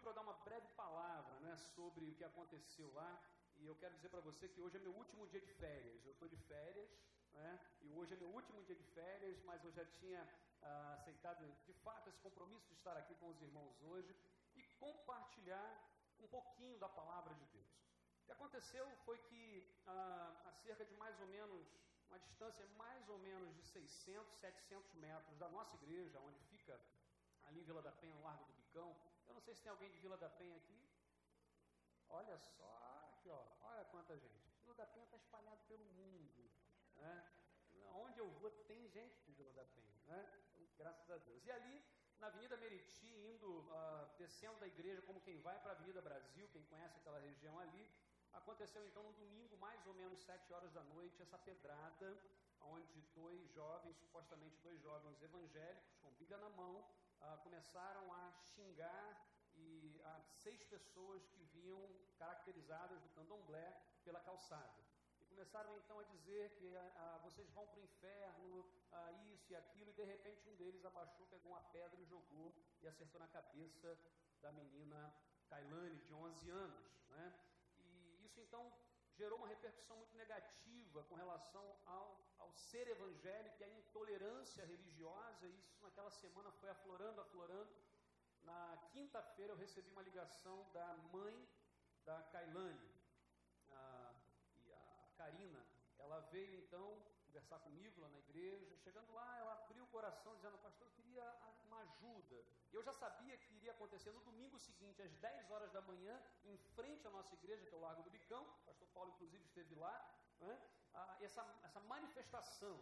pediu para dar uma breve palavra né, sobre o que aconteceu lá. E eu quero dizer para você que hoje é meu último dia de férias. Eu estou de férias, né, e hoje é meu último dia de férias, mas eu já tinha ah, aceitado de fato esse compromisso de estar aqui com os irmãos hoje e compartilhar um pouquinho da palavra de Deus. O que aconteceu foi que ah, a cerca de mais ou menos, uma distância mais ou menos de 600, 700 metros da nossa igreja, onde fica ali em Vila da Penha, no Largo do Bicão. Eu não sei se tem alguém de Vila da Penha aqui. Olha só, aqui ó, olha quanta gente. Vila da Penha está espalhado pelo mundo. Né? Onde eu vou tem gente de Vila da Penha. Né? Graças a Deus. E ali, na Avenida Meriti, indo, uh, descendo da igreja como quem vai para a Avenida Brasil, quem conhece aquela região ali, aconteceu então no domingo, mais ou menos sete horas da noite, essa pedrada, onde dois jovens, supostamente dois jovens evangélicos, com Bíblia na mão, uh, começaram a xingar e uh, seis pessoas que vinham caracterizadas do candomblé pela calçada. E começaram então a dizer que uh, vocês vão para o inferno, isso e aquilo, e de repente um deles abaixou, pegou uma pedra e jogou e acertou na cabeça da menina Kailane, de 11 anos. Né? E isso então gerou uma repercussão muito negativa com relação ao, ao ser evangélico e à intolerância religiosa. Isso naquela semana foi aflorando, aflorando. Na quinta-feira eu recebi uma ligação da mãe da Kailane, a, e a Karina. Ela veio então conversar comigo lá na igreja. Chegando lá, ela abriu o coração dizendo, pastor, eu queria uma ajuda. E eu já sabia que iria acontecer no domingo seguinte, às 10 horas da manhã, em frente à nossa igreja, que é o Largo do Bicão. O pastor Paulo, inclusive, esteve lá. Né? Ah, essa, essa manifestação,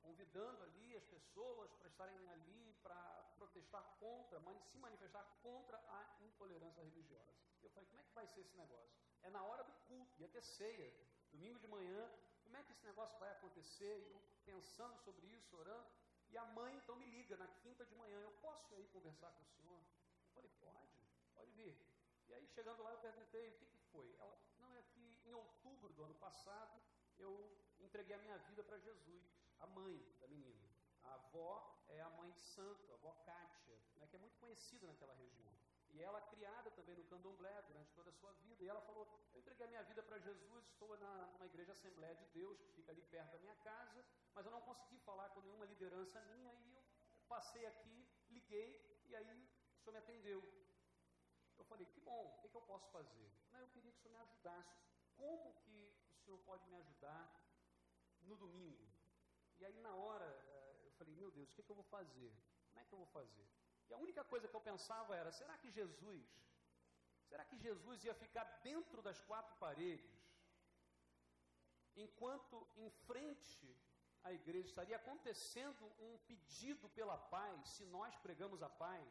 convidando ali as pessoas para estarem ali para protestar contra, se manifestar contra a intolerância religiosa. Eu falei, como é que vai ser esse negócio? É na hora do culto, ia ter ceia, domingo de manhã, como é que esse negócio vai acontecer? Eu pensando sobre isso, orando, e a mãe então me liga na quinta de manhã, eu posso ir aí conversar com o senhor? Eu falei, pode, pode vir. E aí chegando lá eu perguntei, o que, que foi? Ela, não, é que em outubro do ano passado eu entreguei a minha vida para Jesus, a mãe da menina. A avó é a mãe de santo, a avó Kátia, né, que é muito conhecida naquela região. E ela criada também no candomblé durante toda a sua vida. E ela falou: Eu entreguei a minha vida para Jesus, estou na, numa igreja Assembleia de Deus, que fica ali perto da minha casa, mas eu não consegui falar com nenhuma liderança minha. E eu passei aqui, liguei, e aí o senhor me atendeu. Eu falei: Que bom, o que, que eu posso fazer? Não, eu queria que o senhor me ajudasse. Como senhor pode me ajudar no domingo? E aí, na hora, eh, eu falei: Meu Deus, o que, que eu vou fazer? Como é que eu vou fazer? E a única coisa que eu pensava era: será que Jesus, será que Jesus ia ficar dentro das quatro paredes, enquanto em frente à igreja estaria acontecendo um pedido pela paz, se nós pregamos a paz,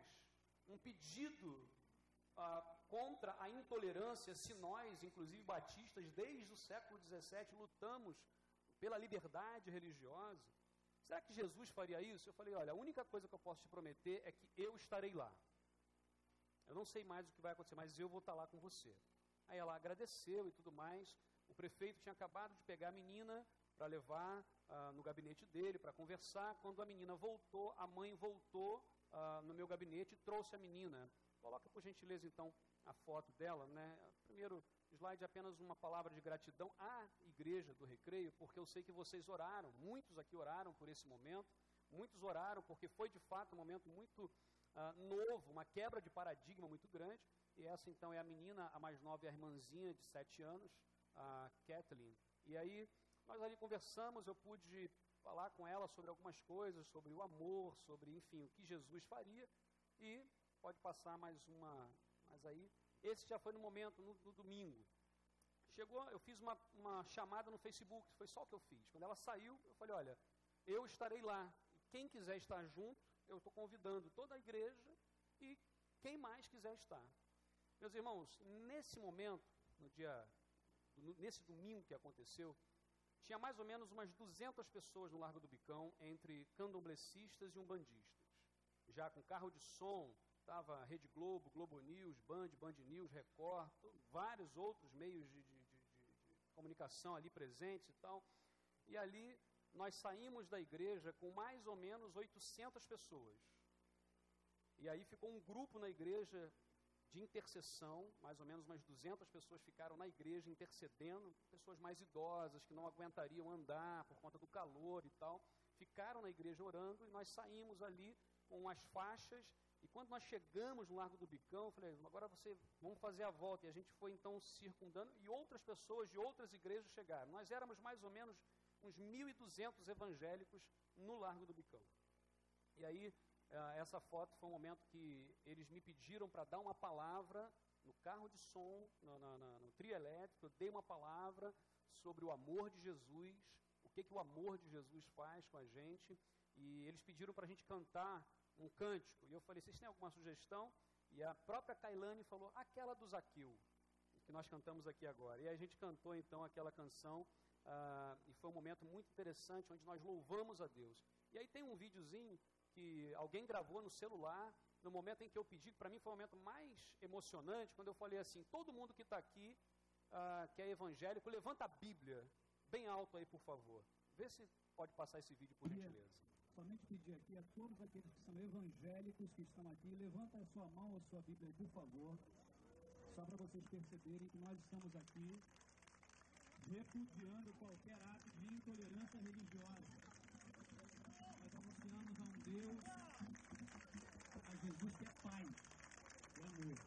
um pedido ah, contra a intolerância, se nós, inclusive batistas, desde o século XVII, lutamos pela liberdade religiosa. Será que Jesus faria isso? Eu falei: olha, a única coisa que eu posso te prometer é que eu estarei lá. Eu não sei mais o que vai acontecer, mas eu vou estar lá com você. Aí ela agradeceu e tudo mais. O prefeito tinha acabado de pegar a menina para levar ah, no gabinete dele para conversar. Quando a menina voltou, a mãe voltou ah, no meu gabinete e trouxe a menina. Coloca por gentileza então a foto dela, né? Primeiro slide apenas uma palavra de gratidão à igreja do Recreio, porque eu sei que vocês oraram, muitos aqui oraram por esse momento, muitos oraram porque foi de fato um momento muito uh, novo, uma quebra de paradigma muito grande. E essa então é a menina, a mais nova a irmãzinha de sete anos, a Kathleen. E aí nós ali conversamos, eu pude falar com ela sobre algumas coisas, sobre o amor, sobre, enfim, o que Jesus faria. E pode passar mais uma, mas aí esse já foi no momento, no, no domingo. Chegou, eu fiz uma, uma chamada no Facebook, foi só o que eu fiz. Quando ela saiu, eu falei, olha, eu estarei lá. Quem quiser estar junto, eu estou convidando toda a igreja e quem mais quiser estar. Meus irmãos, nesse momento, no dia, nesse domingo que aconteceu, tinha mais ou menos umas 200 pessoas no Largo do Bicão, entre candomblecistas e umbandistas. Já com carro de som, Estava Rede Globo, Globo News, Band, Band News, Record, vários outros meios de, de, de, de comunicação ali presentes e tal. E ali nós saímos da igreja com mais ou menos 800 pessoas. E aí ficou um grupo na igreja de intercessão, mais ou menos umas 200 pessoas ficaram na igreja intercedendo, pessoas mais idosas que não aguentariam andar por conta do calor e tal, ficaram na igreja orando e nós saímos ali com as faixas e quando nós chegamos no Largo do Bicão, eu falei, agora você, vamos fazer a volta. E a gente foi então circundando e outras pessoas de outras igrejas chegaram. Nós éramos mais ou menos uns 1.200 evangélicos no Largo do Bicão. E aí, eh, essa foto foi um momento que eles me pediram para dar uma palavra no carro de som, no, no, no, no trio elétrico, eu dei uma palavra sobre o amor de Jesus, o que, que o amor de Jesus faz com a gente, e eles pediram para a gente cantar um cântico. E eu falei, vocês têm alguma sugestão? E a própria Kailane falou, aquela do Zaqueu, que nós cantamos aqui agora. E a gente cantou então aquela canção, ah, e foi um momento muito interessante, onde nós louvamos a Deus. E aí tem um videozinho que alguém gravou no celular, no momento em que eu pedi, para mim foi o momento mais emocionante, quando eu falei assim, todo mundo que está aqui, ah, que é evangélico, levanta a Bíblia bem alto aí, por favor. Vê se pode passar esse vídeo, por gentileza somente pedir aqui a todos aqueles que são evangélicos que estão aqui, levanta a sua mão, a sua Bíblia, por favor, só para vocês perceberem que nós estamos aqui repudiando qualquer ato de intolerância religiosa. Nós anunciamos a um Deus, a Jesus que é Pai e amor.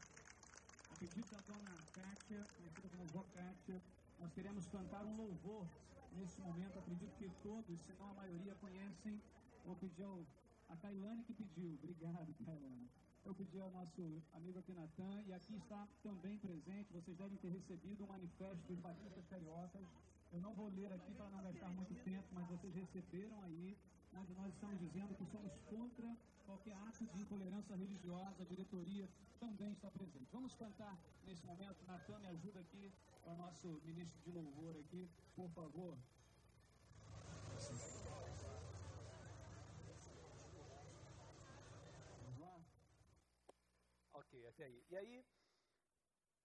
A pedido da dona Kátia, conhecida como Vó Kátia, nós queremos cantar um louvor nesse momento. Acredito que todos, se não a maioria, conhecem Vou pedir ao, a Tailane que pediu. Obrigado, Tailane. Eu pedi ao nosso amigo aqui Natan, e aqui está também presente, vocês devem ter recebido o manifesto dos batistas cariocas. Eu não vou ler aqui para não gastar muito tempo, mas vocês receberam aí, nós estamos dizendo que somos contra qualquer ato de intolerância religiosa, a diretoria também está presente. Vamos cantar nesse momento. Natan, me ajuda aqui, o nosso ministro de louvor aqui, por favor. Até aí. E aí,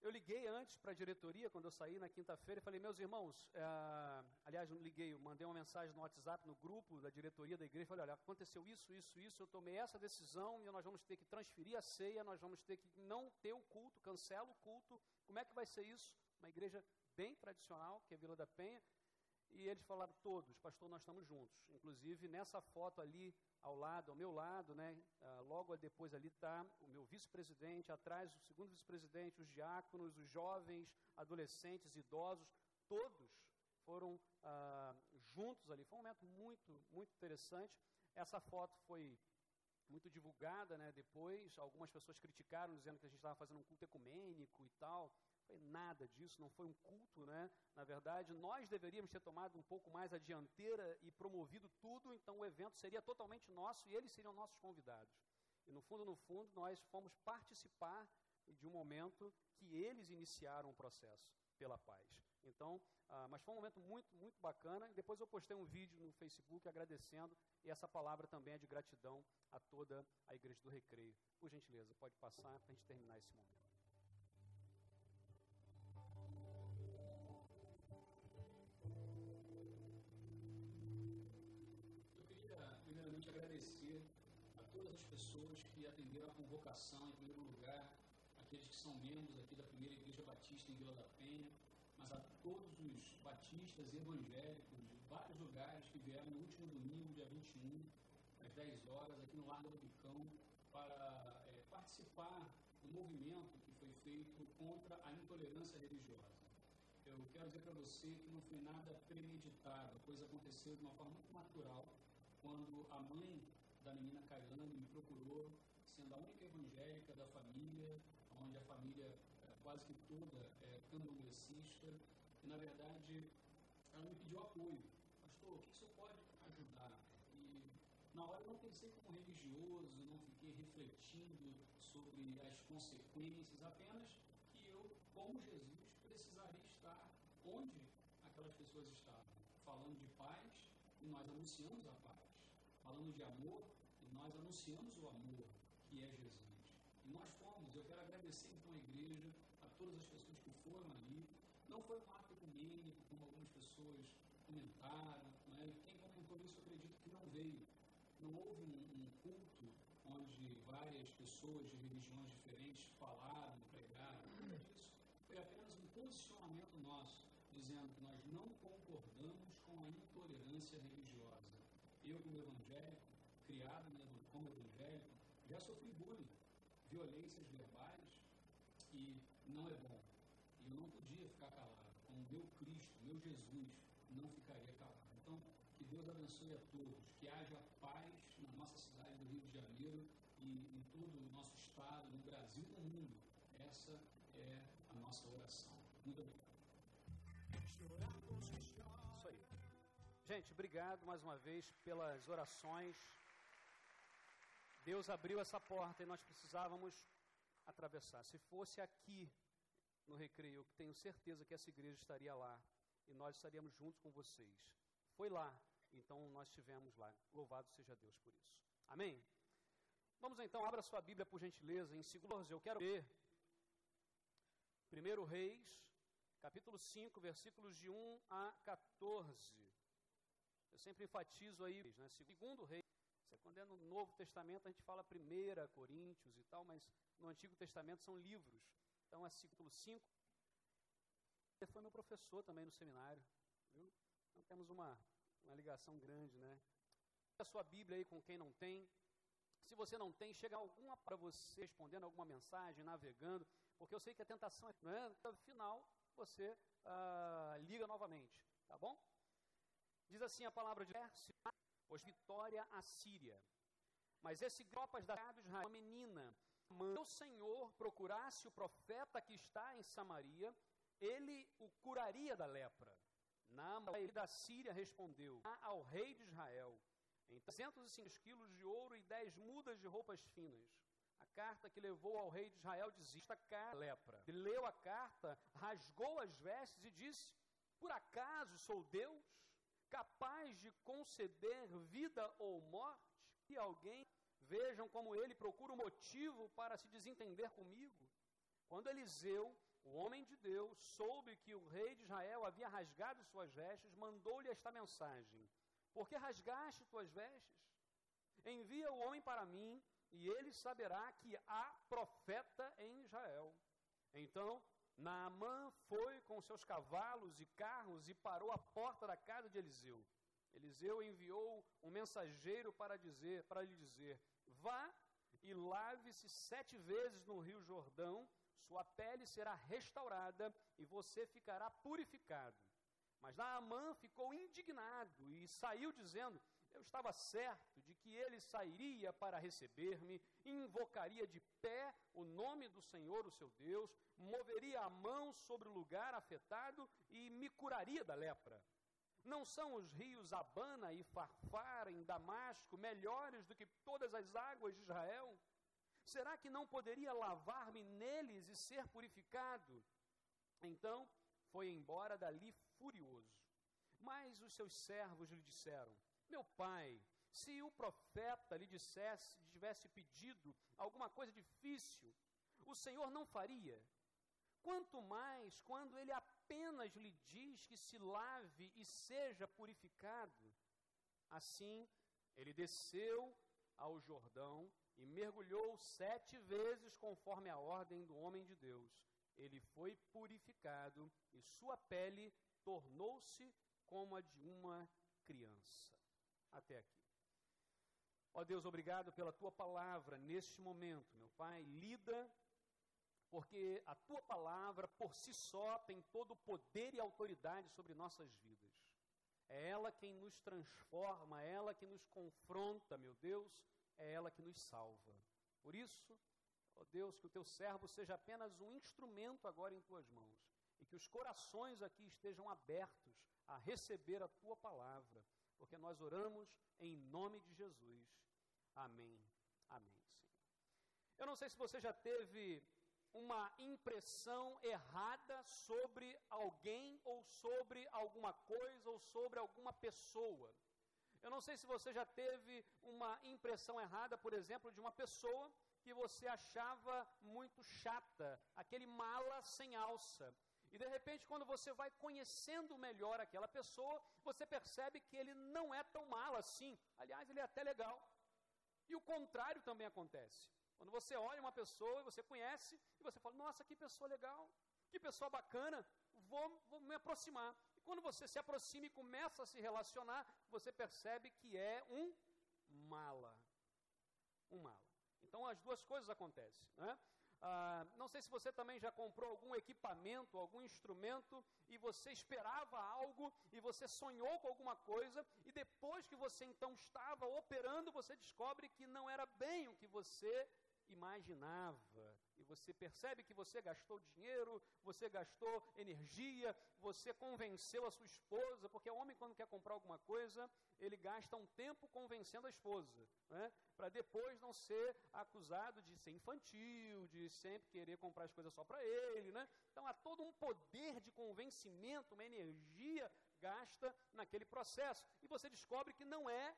eu liguei antes para a diretoria, quando eu saí na quinta-feira, e falei, meus irmãos, é, aliás, liguei, mandei uma mensagem no WhatsApp, no grupo da diretoria da igreja, falei, olha, aconteceu isso, isso, isso, eu tomei essa decisão e nós vamos ter que transferir a ceia, nós vamos ter que não ter o culto, cancela o culto, como é que vai ser isso? Uma igreja bem tradicional, que é Vila da Penha, e eles falaram todos, pastor, nós estamos juntos. Inclusive, nessa foto ali, ao lado, ao meu lado, né, uh, logo depois ali está o meu vice-presidente, atrás o segundo vice-presidente, os diáconos, os jovens, adolescentes, idosos, todos foram uh, juntos ali. Foi um momento muito, muito interessante. Essa foto foi muito divulgada né, depois. Algumas pessoas criticaram, dizendo que a gente estava fazendo um culto ecumênico e tal foi nada disso, não foi um culto, né? Na verdade, nós deveríamos ter tomado um pouco mais a dianteira e promovido tudo, então o evento seria totalmente nosso e eles seriam nossos convidados. E no fundo, no fundo, nós fomos participar de um momento que eles iniciaram o processo pela paz. Então, ah, mas foi um momento muito, muito bacana. Depois eu postei um vídeo no Facebook agradecendo, e essa palavra também é de gratidão a toda a Igreja do Recreio. Por gentileza, pode passar para a gente terminar esse momento. Convocação, em primeiro lugar, aqueles que são membros aqui da primeira Igreja Batista em Vila da Penha, mas a todos os batistas evangélicos de vários lugares que vieram no último domingo, dia 21, às 10 horas, aqui no Largo do Picão, para é, participar do movimento que foi feito contra a intolerância religiosa. Eu quero dizer para você que não foi nada premeditado, a coisa aconteceu de uma forma muito natural, quando a mãe da menina Cailane me procurou sendo a única evangélica da família, onde a família é, quase que toda é candomblessista, e na verdade ela me pediu apoio. Pastor, o que senhor pode ajudar? E na hora eu não pensei como religioso, não fiquei refletindo sobre as consequências, apenas que eu, como Jesus, precisaria estar onde aquelas pessoas estavam, falando de paz, e nós anunciamos a paz, falando de amor e nós anunciamos o amor que é Jesus. E nós fomos, eu quero agradecer então a igreja, a todas as pessoas que foram ali. Não foi um ato ecumênico, como algumas pessoas comentaram, né? quem comentou isso, eu acredito que não veio. Não houve um, um culto onde várias pessoas de religiões diferentes falaram, pregaram, nada disso. Foi apenas um posicionamento nosso, dizendo que nós não concordamos com a intolerância religiosa eu, como evangélico, criado como evangélico, já sofri bullying, violências verbais, e não é bom. Eu não podia ficar calado. Como meu Cristo, meu Jesus, não ficaria calado. Então, que Deus abençoe a todos, que haja paz na nossa cidade do Rio de Janeiro e em todo o nosso estado, no Brasil e no mundo. Essa é a nossa oração. Muito obrigado. Gente, obrigado mais uma vez pelas orações. Deus abriu essa porta e nós precisávamos atravessar. Se fosse aqui no recreio, eu tenho certeza que essa igreja estaria lá e nós estaríamos juntos com vocês. Foi lá, então nós estivemos lá. Louvado seja Deus por isso. Amém? Vamos então, abra sua Bíblia por gentileza, em 2 eu quero ler 1 Reis, capítulo 5, versículos de 1 a 14. Sempre enfatizo aí, né? Segundo Reis, quando é no Novo Testamento a gente fala 1 Coríntios e tal, mas no Antigo Testamento são livros. Então é capítulo 5. Ele foi meu professor também no seminário. Viu? Então temos uma, uma ligação grande, né? A sua Bíblia aí com quem não tem. Se você não tem, chega alguma para você respondendo alguma mensagem, navegando, porque eu sei que a tentação é, não é? No final, você ah, liga novamente, tá bom? Diz assim a palavra de pois vitória a Síria. Mas esse tropas da de Israel, uma menina, mandou o Senhor procurasse o profeta que está em Samaria, ele o curaria da lepra. Naaman da Síria respondeu ao rei de Israel, em 305 quilos de ouro e 10 mudas de roupas finas. A carta que levou ao rei de Israel dizia, esta carta lepra. Ele leu a carta, rasgou as vestes e disse, por acaso sou Deus, capaz de conceder vida ou morte? E alguém Vejam como ele procura um motivo para se desentender comigo. Quando Eliseu, o homem de Deus, soube que o rei de Israel havia rasgado suas vestes, mandou-lhe esta mensagem: Por que rasgaste tuas vestes? Envia o homem para mim, e ele saberá que há profeta em Israel. Então Naamã foi com seus cavalos e carros e parou à porta da casa de Eliseu. Eliseu enviou um mensageiro para dizer, para lhe dizer: Vá e lave-se sete vezes no Rio Jordão, sua pele será restaurada e você ficará purificado. Mas Naamã ficou indignado e saiu dizendo: Eu estava certo que ele sairia para receber-me, invocaria de pé o nome do Senhor, o seu Deus, moveria a mão sobre o lugar afetado e me curaria da lepra. Não são os rios Abana e Farfar em Damasco melhores do que todas as águas de Israel? Será que não poderia lavar-me neles e ser purificado? Então foi embora dali furioso. Mas os seus servos lhe disseram: Meu pai, se o profeta lhe dissesse, tivesse pedido alguma coisa difícil, o Senhor não faria? Quanto mais quando ele apenas lhe diz que se lave e seja purificado. Assim, ele desceu ao Jordão e mergulhou sete vezes conforme a ordem do homem de Deus. Ele foi purificado e sua pele tornou-se como a de uma criança. Até aqui. Ó Deus, obrigado pela tua palavra neste momento, meu Pai. Lida porque a tua palavra por si só tem todo o poder e autoridade sobre nossas vidas. É ela quem nos transforma, é ela que nos confronta, meu Deus, é ela que nos salva. Por isso, ó Deus, que o teu servo seja apenas um instrumento agora em tuas mãos e que os corações aqui estejam abertos a receber a tua palavra, porque nós oramos em nome de Jesus. Amém. Amém, Senhor. Eu não sei se você já teve uma impressão errada sobre alguém ou sobre alguma coisa ou sobre alguma pessoa. Eu não sei se você já teve uma impressão errada, por exemplo, de uma pessoa que você achava muito chata, aquele mala sem alça. E de repente, quando você vai conhecendo melhor aquela pessoa, você percebe que ele não é tão mala assim. Aliás, ele é até legal. E o contrário também acontece. Quando você olha uma pessoa, você conhece, e você fala, nossa, que pessoa legal, que pessoa bacana, vou, vou me aproximar. E quando você se aproxima e começa a se relacionar, você percebe que é um mala. Um mala. Então as duas coisas acontecem. Né? Ah, não sei se você também já comprou algum equipamento, algum instrumento, e você esperava algo, e você sonhou com alguma coisa, e depois que você então estava operando, você descobre que não era bem o que você imaginava. E você percebe que você gastou dinheiro, você gastou energia, você convenceu a sua esposa, porque o homem, quando quer comprar alguma coisa, ele gasta um tempo convencendo a esposa, né? para depois não ser acusado de ser infantil, de sempre querer comprar as coisas só para ele. Né? Então há todo um poder de convencimento, uma energia gasta naquele processo. E você descobre que não é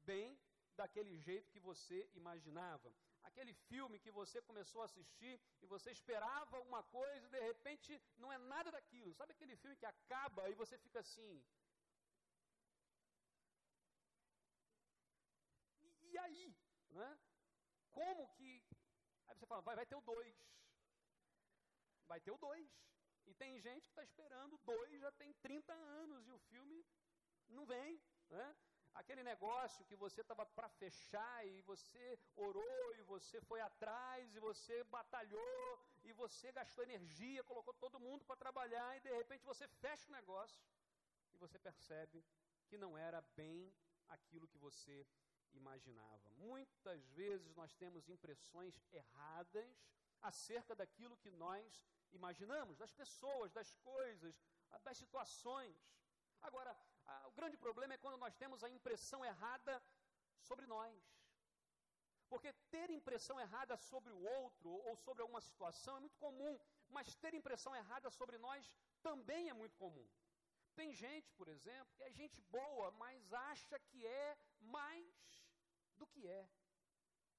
bem daquele jeito que você imaginava aquele filme que você começou a assistir e você esperava uma coisa e de repente não é nada daquilo. Sabe aquele filme que acaba e você fica assim. E, e aí? Né? Como que. Aí você fala, vai, vai ter o dois. Vai ter o dois. E tem gente que está esperando dois já tem 30 anos e o filme não vem. Né? Aquele negócio que você estava para fechar e você orou e você foi atrás e você batalhou e você gastou energia, colocou todo mundo para trabalhar e de repente você fecha o negócio e você percebe que não era bem aquilo que você imaginava. Muitas vezes nós temos impressões erradas acerca daquilo que nós imaginamos, das pessoas, das coisas, das situações. Agora, ah, o grande problema é quando nós temos a impressão errada sobre nós. Porque ter impressão errada sobre o outro ou sobre alguma situação é muito comum, mas ter impressão errada sobre nós também é muito comum. Tem gente, por exemplo, que é gente boa, mas acha que é mais do que é.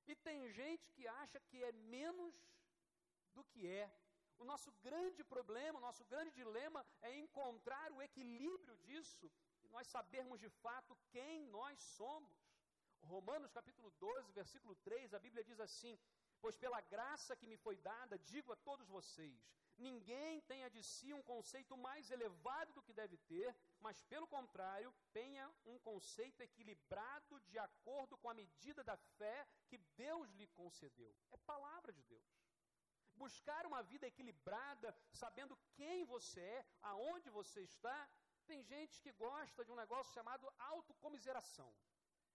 E tem gente que acha que é menos do que é. O nosso grande problema, o nosso grande dilema é encontrar o equilíbrio disso nós sabermos de fato quem nós somos. Romanos capítulo 12, versículo 3, a Bíblia diz assim: Pois pela graça que me foi dada, digo a todos vocês: ninguém tenha de si um conceito mais elevado do que deve ter, mas pelo contrário, tenha um conceito equilibrado de acordo com a medida da fé que Deus lhe concedeu. É palavra de Deus. Buscar uma vida equilibrada, sabendo quem você é, aonde você está, tem gente que gosta de um negócio chamado autocomiseração.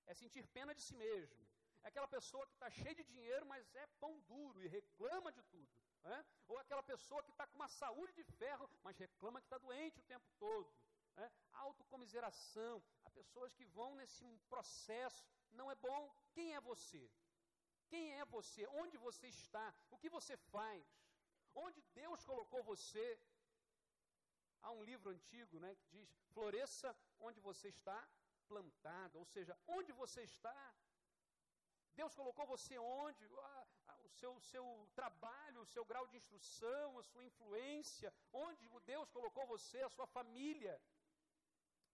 É sentir pena de si mesmo. É aquela pessoa que está cheia de dinheiro, mas é pão duro e reclama de tudo. Né? Ou aquela pessoa que está com uma saúde de ferro, mas reclama que está doente o tempo todo. Né? Autocomiseração. Há pessoas que vão nesse processo. Não é bom. Quem é você? Quem é você? Onde você está? O que você faz? Onde Deus colocou você? Há um livro antigo né, que diz: floresça onde você está plantado, ou seja, onde você está. Deus colocou você onde? Ah, ah, o seu, seu trabalho, o seu grau de instrução, a sua influência, onde Deus colocou você, a sua família.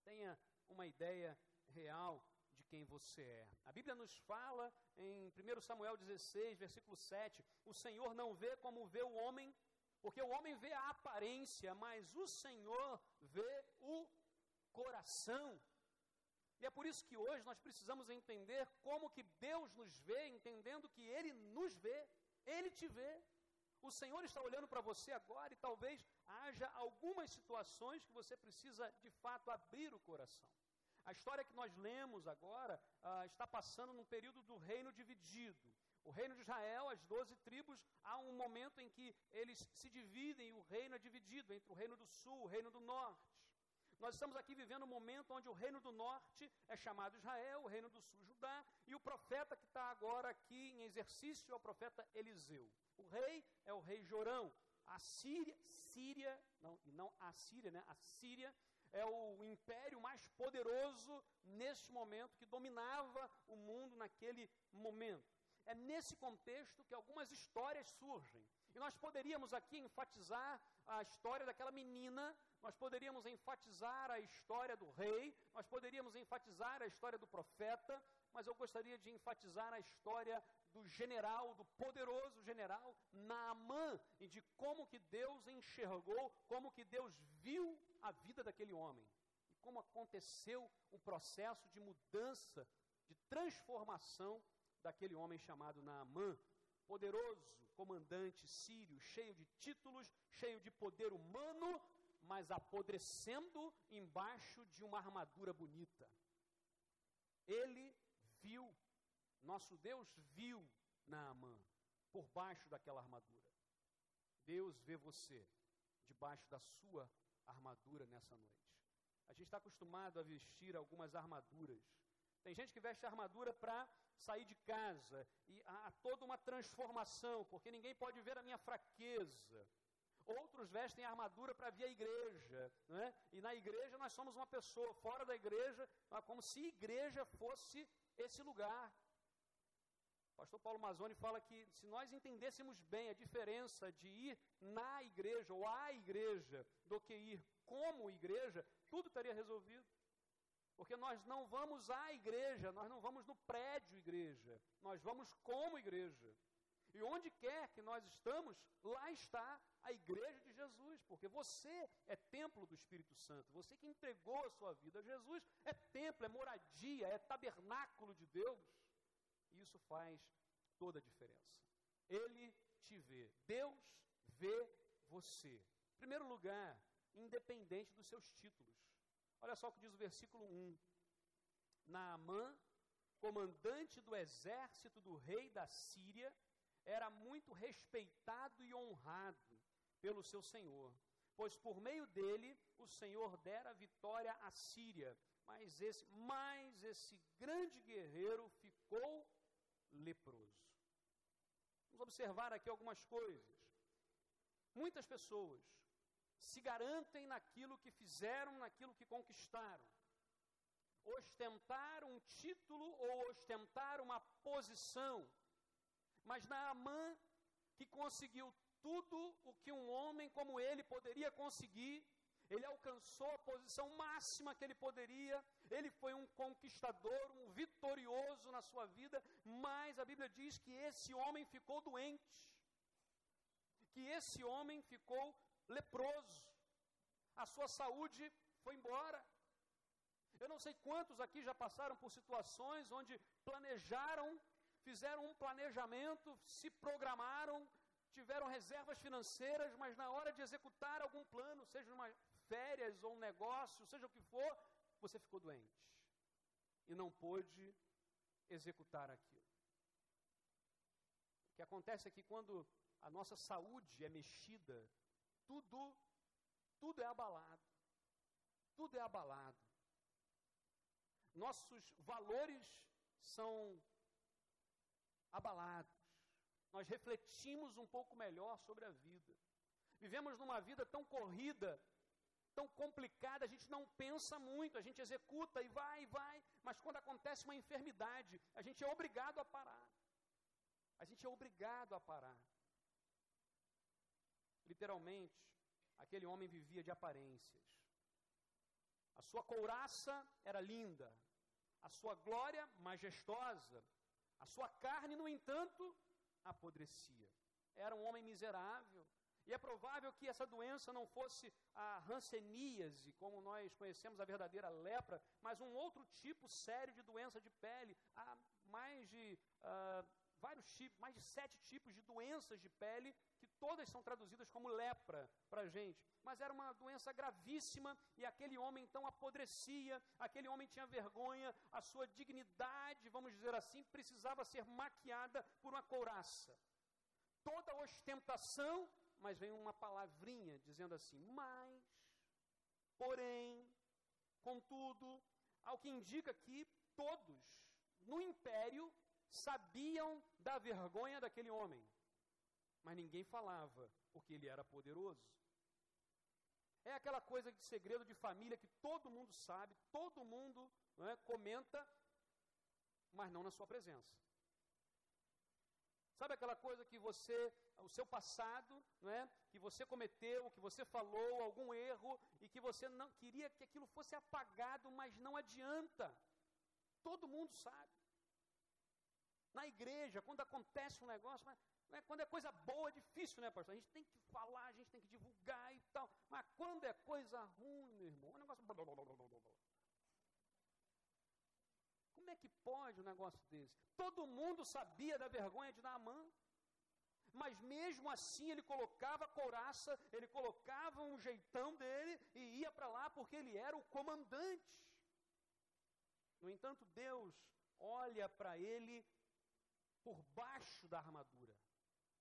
Tenha uma ideia real de quem você é. A Bíblia nos fala em 1 Samuel 16, versículo 7: o Senhor não vê como vê o homem porque o homem vê a aparência, mas o Senhor vê o coração. E é por isso que hoje nós precisamos entender como que Deus nos vê, entendendo que Ele nos vê, Ele te vê. O Senhor está olhando para você agora e talvez haja algumas situações que você precisa de fato abrir o coração. A história que nós lemos agora ah, está passando num período do reino dividido. O reino de Israel, as doze tribos, há um momento em que eles se dividem o reino é dividido entre o reino do sul e o reino do norte. Nós estamos aqui vivendo um momento onde o reino do norte é chamado Israel, o reino do sul Judá, e o profeta que está agora aqui em exercício é o profeta Eliseu. O rei é o rei Jorão. A Síria, Síria, não, não a Síria, né? A Síria é o império mais poderoso neste momento que dominava o mundo naquele momento. É nesse contexto que algumas histórias surgem. E nós poderíamos aqui enfatizar a história daquela menina, nós poderíamos enfatizar a história do rei, nós poderíamos enfatizar a história do profeta, mas eu gostaria de enfatizar a história do general, do poderoso general Naamã, e de como que Deus enxergou, como que Deus viu a vida daquele homem, e como aconteceu o processo de mudança, de transformação daquele homem chamado Naamã, poderoso comandante sírio, cheio de títulos, cheio de poder humano, mas apodrecendo embaixo de uma armadura bonita. Ele viu, nosso Deus viu Naamã por baixo daquela armadura. Deus vê você debaixo da sua armadura nessa noite. A gente está acostumado a vestir algumas armaduras. Tem gente que veste armadura para sair de casa e há toda uma transformação, porque ninguém pode ver a minha fraqueza. Outros vestem armadura para vir à igreja, né? e na igreja nós somos uma pessoa, fora da igreja, é como se igreja fosse esse lugar. O pastor Paulo Mazzoni fala que se nós entendêssemos bem a diferença de ir na igreja ou à igreja do que ir como igreja, tudo estaria resolvido. Porque nós não vamos à igreja, nós não vamos no prédio igreja, nós vamos como igreja. E onde quer que nós estamos, lá está a igreja de Jesus, porque você é templo do Espírito Santo, você que entregou a sua vida a Jesus, é templo, é moradia, é tabernáculo de Deus. E isso faz toda a diferença. Ele te vê, Deus vê você. Em primeiro lugar, independente dos seus títulos. Olha só o que diz o versículo 1. Naamã, comandante do exército do rei da Síria, era muito respeitado e honrado pelo seu senhor, pois por meio dele o Senhor dera vitória à Síria. Mas esse, mas esse grande guerreiro ficou leproso. Vamos observar aqui algumas coisas. Muitas pessoas se garantem naquilo que fizeram, naquilo que conquistaram. Ostentar um título ou ostentar uma posição. Mas Naamã, que conseguiu tudo o que um homem como ele poderia conseguir, ele alcançou a posição máxima que ele poderia, ele foi um conquistador, um vitorioso na sua vida, mas a Bíblia diz que esse homem ficou doente, que esse homem ficou leproso, a sua saúde foi embora. Eu não sei quantos aqui já passaram por situações onde planejaram, fizeram um planejamento, se programaram, tiveram reservas financeiras, mas na hora de executar algum plano, seja uma férias ou um negócio, seja o que for, você ficou doente e não pôde executar aquilo. O que acontece é que quando a nossa saúde é mexida tudo, tudo é abalado. Tudo é abalado. Nossos valores são abalados. Nós refletimos um pouco melhor sobre a vida. Vivemos numa vida tão corrida, tão complicada, a gente não pensa muito, a gente executa e vai e vai, mas quando acontece uma enfermidade, a gente é obrigado a parar. A gente é obrigado a parar. Literalmente, aquele homem vivia de aparências. A sua couraça era linda, a sua glória majestosa, a sua carne, no entanto, apodrecia. Era um homem miserável. E é provável que essa doença não fosse a ranceníase, como nós conhecemos a verdadeira lepra, mas um outro tipo sério de doença de pele. Há mais de uh, vários tipos, mais de sete tipos de doenças de pele, todas são traduzidas como lepra para a gente. Mas era uma doença gravíssima e aquele homem então apodrecia, aquele homem tinha vergonha, a sua dignidade, vamos dizer assim, precisava ser maquiada por uma couraça. Toda ostentação, mas vem uma palavrinha dizendo assim: mas, porém, contudo, ao que indica que todos no império sabiam da vergonha daquele homem, mas ninguém falava, porque ele era poderoso. É aquela coisa de segredo de família que todo mundo sabe, todo mundo é, comenta, mas não na sua presença. Sabe aquela coisa que você, o seu passado, é? que você cometeu, que você falou algum erro e que você não queria que aquilo fosse apagado, mas não adianta. Todo mundo sabe. Na igreja, quando acontece um negócio, mas, né, quando é coisa boa, é difícil, né, pastor? A gente tem que falar, a gente tem que divulgar e tal. Mas quando é coisa ruim, meu irmão, um negócio. Como é que pode um negócio desse? Todo mundo sabia da vergonha de Naamã. Mas mesmo assim ele colocava couraça, ele colocava um jeitão dele e ia para lá porque ele era o comandante. No entanto, Deus olha para ele por baixo da armadura,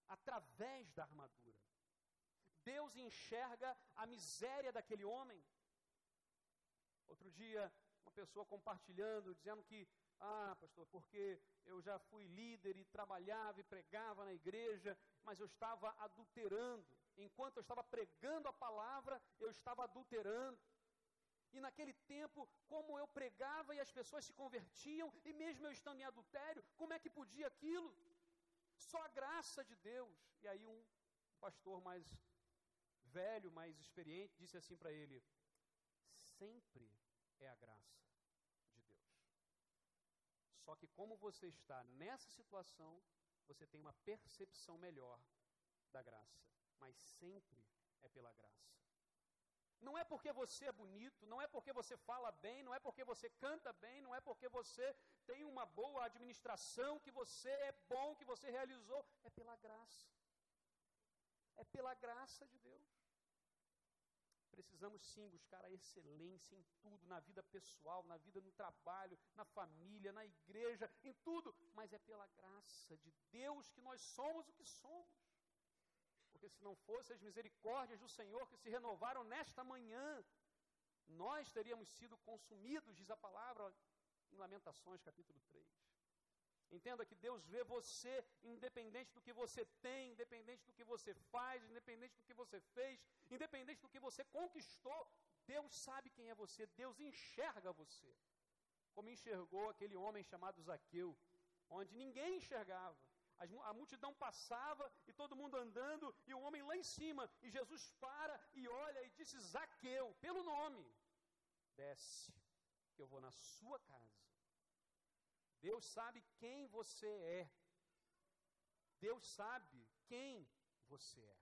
através da armadura. Deus enxerga a miséria daquele homem. Outro dia, uma pessoa compartilhando, dizendo que ah, pastor, porque eu já fui líder e trabalhava e pregava na igreja, mas eu estava adulterando. Enquanto eu estava pregando a palavra, eu estava adulterando. E naquele tempo, como eu pregava e as pessoas se convertiam, e mesmo eu estando em adultério, como é que podia aquilo? Só a graça de Deus. E aí um pastor mais velho, mais experiente, disse assim para ele: sempre é a graça. Só que como você está nessa situação, você tem uma percepção melhor da graça. Mas sempre é pela graça. Não é porque você é bonito, não é porque você fala bem, não é porque você canta bem, não é porque você tem uma boa administração, que você é bom, que você realizou. É pela graça. É pela graça de Deus. Precisamos sim buscar a excelência em tudo, na vida pessoal, na vida no trabalho, na família, na igreja, em tudo, mas é pela graça de Deus que nós somos o que somos. Porque se não fossem as misericórdias do Senhor que se renovaram nesta manhã, nós teríamos sido consumidos, diz a palavra em Lamentações, capítulo 3. Entenda que Deus vê você, independente do que você tem, independente do que você faz, independente do que você fez, independente do que você conquistou, Deus sabe quem é você, Deus enxerga você. Como enxergou aquele homem chamado Zaqueu, onde ninguém enxergava. A multidão passava e todo mundo andando, e o homem lá em cima, e Jesus para e olha e disse: Zaqueu, pelo nome, desce, que eu vou na sua casa Deus sabe quem você é. Deus sabe quem você é.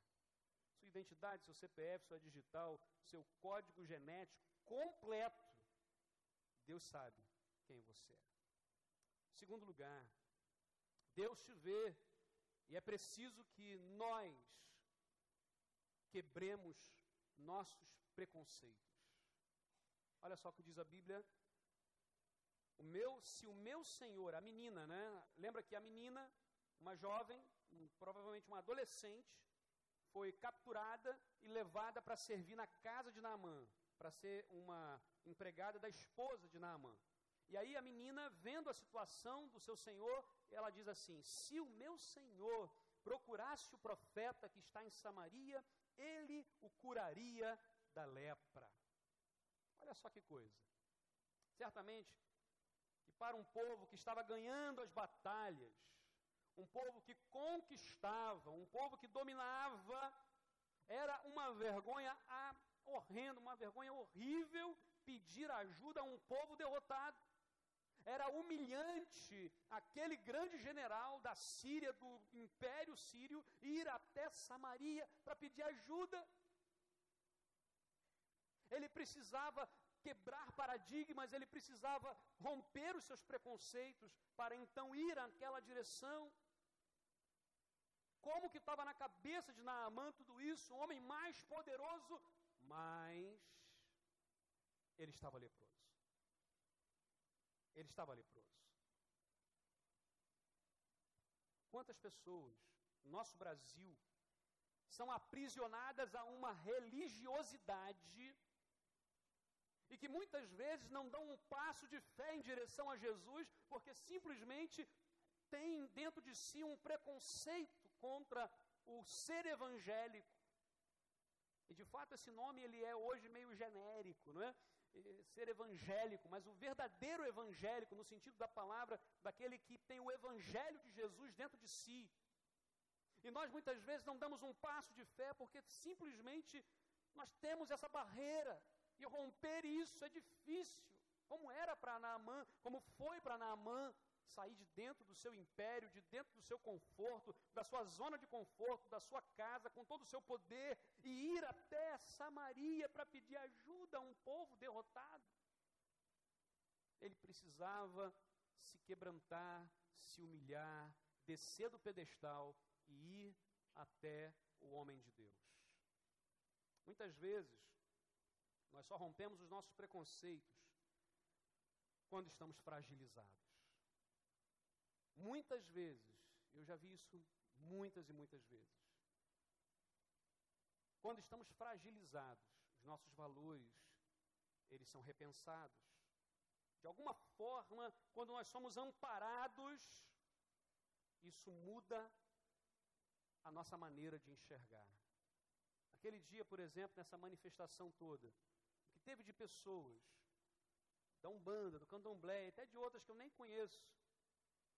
Sua identidade, seu CPF, sua digital, seu código genético completo. Deus sabe quem você é. Segundo lugar, Deus te vê e é preciso que nós quebremos nossos preconceitos. Olha só o que diz a Bíblia o meu, se o meu senhor, a menina, né? Lembra que a menina, uma jovem, um, provavelmente uma adolescente, foi capturada e levada para servir na casa de Naamã, para ser uma empregada da esposa de Naamã. E aí a menina, vendo a situação do seu senhor, ela diz assim: Se o meu senhor procurasse o profeta que está em Samaria, ele o curaria da lepra. Olha só que coisa. Certamente para um povo que estava ganhando as batalhas, um povo que conquistava, um povo que dominava, era uma vergonha horrenda, uma vergonha horrível pedir ajuda a um povo derrotado. Era humilhante aquele grande general da Síria, do Império Sírio, ir até Samaria para pedir ajuda. Ele precisava quebrar paradigmas, ele precisava romper os seus preconceitos para então ir naquela direção. Como que estava na cabeça de Naamã tudo isso, o homem mais poderoso, mas ele estava leproso. Ele estava leproso. Quantas pessoas no nosso Brasil são aprisionadas a uma religiosidade e que muitas vezes não dão um passo de fé em direção a Jesus, porque simplesmente têm dentro de si um preconceito contra o ser evangélico. E de fato esse nome ele é hoje meio genérico, não é? Ser evangélico, mas o verdadeiro evangélico, no sentido da palavra, daquele que tem o evangelho de Jesus dentro de si, E nós muitas vezes não damos um passo de fé porque simplesmente nós temos essa barreira. E romper isso é difícil. Como era para Naamã, como foi para Naamã sair de dentro do seu império, de dentro do seu conforto, da sua zona de conforto, da sua casa, com todo o seu poder, e ir até Samaria para pedir ajuda a um povo derrotado. Ele precisava se quebrantar, se humilhar, descer do pedestal e ir até o homem de Deus. Muitas vezes, nós só rompemos os nossos preconceitos quando estamos fragilizados. Muitas vezes, eu já vi isso muitas e muitas vezes. Quando estamos fragilizados, os nossos valores, eles são repensados. De alguma forma, quando nós somos amparados, isso muda a nossa maneira de enxergar. Aquele dia, por exemplo, nessa manifestação toda, o que teve de pessoas da Umbanda, do Candomblé, até de outras que eu nem conheço,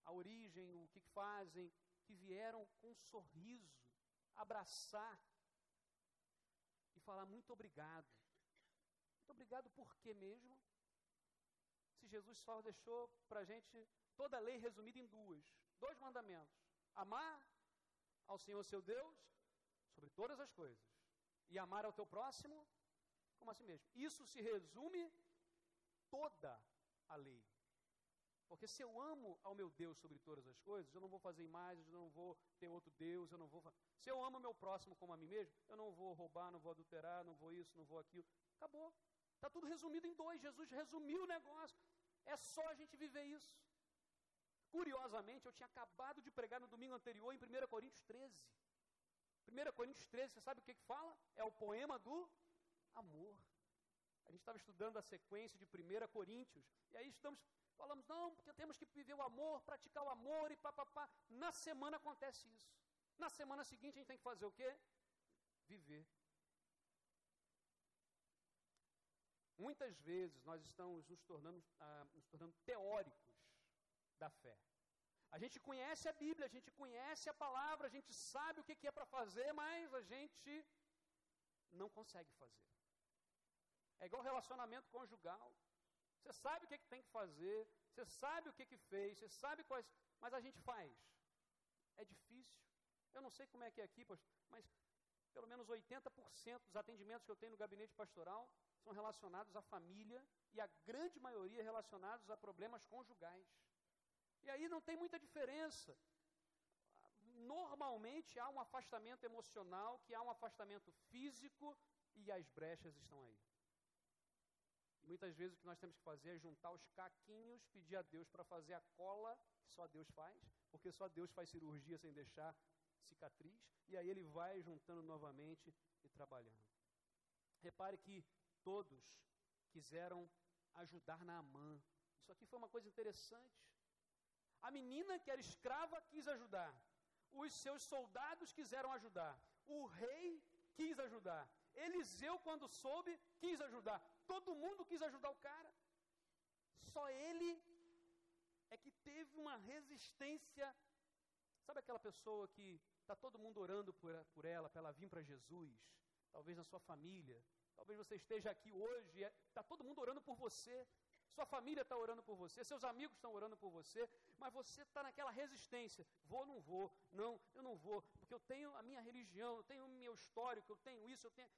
a origem, o que fazem, que vieram com um sorriso abraçar e falar muito obrigado. Muito obrigado por quê mesmo? Se Jesus só deixou para a gente toda a lei resumida em duas, dois mandamentos: amar ao Senhor seu Deus sobre todas as coisas e amar ao teu próximo como a si mesmo. Isso se resume toda a lei. Porque se eu amo ao meu Deus sobre todas as coisas, eu não vou fazer imagens, eu não vou ter outro Deus, eu não vou. Se eu amo meu próximo como a mim mesmo, eu não vou roubar, não vou adulterar, não vou isso, não vou aquilo. Acabou. Está tudo resumido em dois. Jesus resumiu o negócio. É só a gente viver isso. Curiosamente, eu tinha acabado de pregar no domingo anterior em 1 Coríntios 13. 1 Coríntios 13, você sabe o que, que fala? É o poema do amor. A gente estava estudando a sequência de 1 Coríntios, e aí estamos, falamos, não, porque temos que viver o amor, praticar o amor e papapá. Na semana acontece isso. Na semana seguinte a gente tem que fazer o quê? Viver. Muitas vezes nós estamos nos tornando, ah, nos tornando teóricos da fé. A gente conhece a Bíblia, a gente conhece a palavra, a gente sabe o que é para fazer, mas a gente não consegue fazer. É igual relacionamento conjugal. Você sabe o que, é que tem que fazer, você sabe o que, que fez, você sabe quais. Mas a gente faz. É difícil. Eu não sei como é que é aqui, mas pelo menos 80% dos atendimentos que eu tenho no gabinete pastoral são relacionados à família e a grande maioria relacionados a problemas conjugais. E aí não tem muita diferença. Normalmente há um afastamento emocional, que há um afastamento físico e as brechas estão aí. Muitas vezes o que nós temos que fazer é juntar os caquinhos, pedir a Deus para fazer a cola que só Deus faz, porque só Deus faz cirurgia sem deixar cicatriz, e aí ele vai juntando novamente e trabalhando. Repare que todos quiseram ajudar na Amã. Isso aqui foi uma coisa interessante. A menina que era escrava quis ajudar. Os seus soldados quiseram ajudar. O rei quis ajudar. Eliseu, quando soube, quis ajudar. Todo mundo quis ajudar o cara. Só ele é que teve uma resistência. Sabe aquela pessoa que está todo mundo orando por, por ela, para ela vir para Jesus? Talvez na sua família. Talvez você esteja aqui hoje, está todo mundo orando por você. Sua família está orando por você, seus amigos estão orando por você, mas você está naquela resistência. Vou, não vou, não, eu não vou, porque eu tenho a minha religião, eu tenho o meu histórico, eu tenho isso, eu tenho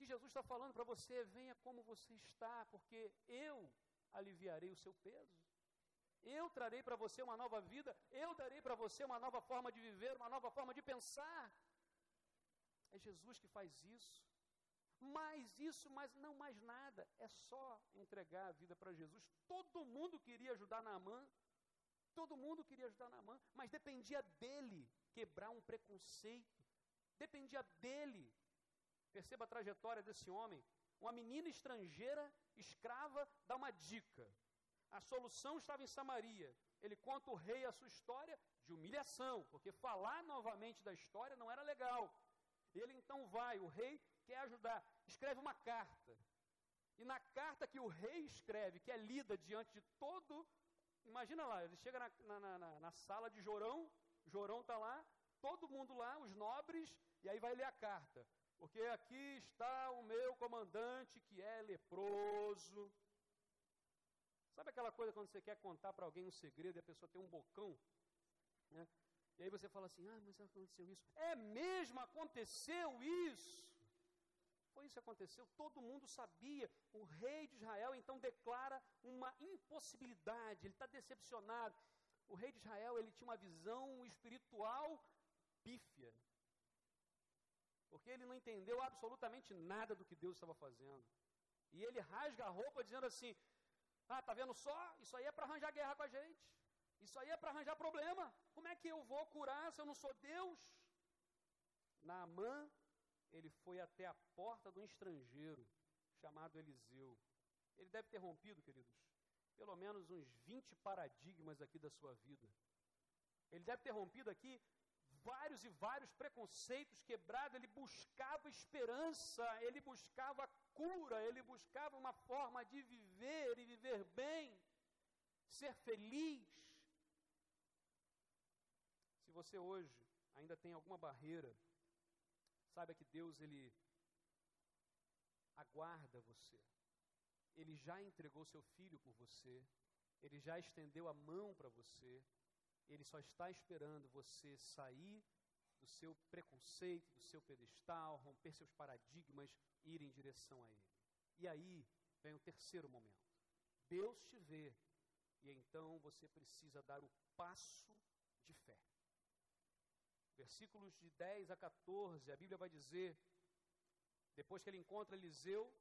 que Jesus está falando para você: venha como você está, porque eu aliviarei o seu peso. Eu trarei para você uma nova vida, eu darei para você uma nova forma de viver, uma nova forma de pensar. É Jesus que faz isso. Mais isso, mas não mais nada. É só entregar a vida para Jesus. Todo mundo queria ajudar Naamã. Todo mundo queria ajudar Naamã, mas dependia dele quebrar um preconceito. Dependia dele Perceba a trajetória desse homem. Uma menina estrangeira, escrava, dá uma dica. A solução estava em Samaria. Ele conta o rei a sua história de humilhação, porque falar novamente da história não era legal. Ele então vai, o rei quer ajudar, escreve uma carta. E na carta que o rei escreve, que é lida diante de todo. Imagina lá, ele chega na, na, na, na sala de Jorão, Jorão está lá, todo mundo lá, os nobres, e aí vai ler a carta. Porque aqui está o meu comandante que é leproso. Sabe aquela coisa quando você quer contar para alguém um segredo e a pessoa tem um bocão? Né? E aí você fala assim: ah, mas aconteceu isso. É mesmo, aconteceu isso. Foi isso que aconteceu, todo mundo sabia. O rei de Israel então declara uma impossibilidade, ele está decepcionado. O rei de Israel ele tinha uma visão espiritual pífia, porque ele não entendeu absolutamente nada do que Deus estava fazendo. E ele rasga a roupa dizendo assim: Ah, tá vendo só? Isso aí é para arranjar guerra com a gente. Isso aí é para arranjar problema. Como é que eu vou curar se eu não sou Deus? Naamã, ele foi até a porta do estrangeiro, chamado Eliseu. Ele deve ter rompido, queridos, pelo menos uns 20 paradigmas aqui da sua vida. Ele deve ter rompido aqui vários e vários preconceitos quebrados, ele buscava esperança, ele buscava cura, ele buscava uma forma de viver e viver bem, ser feliz. Se você hoje ainda tem alguma barreira, saiba que Deus ele aguarda você. Ele já entregou seu filho por você, ele já estendeu a mão para você, ele só está esperando você sair do seu preconceito, do seu pedestal, romper seus paradigmas e ir em direção a Ele. E aí vem o terceiro momento. Deus te vê e então você precisa dar o passo de fé. Versículos de 10 a 14, a Bíblia vai dizer, depois que ele encontra Eliseu,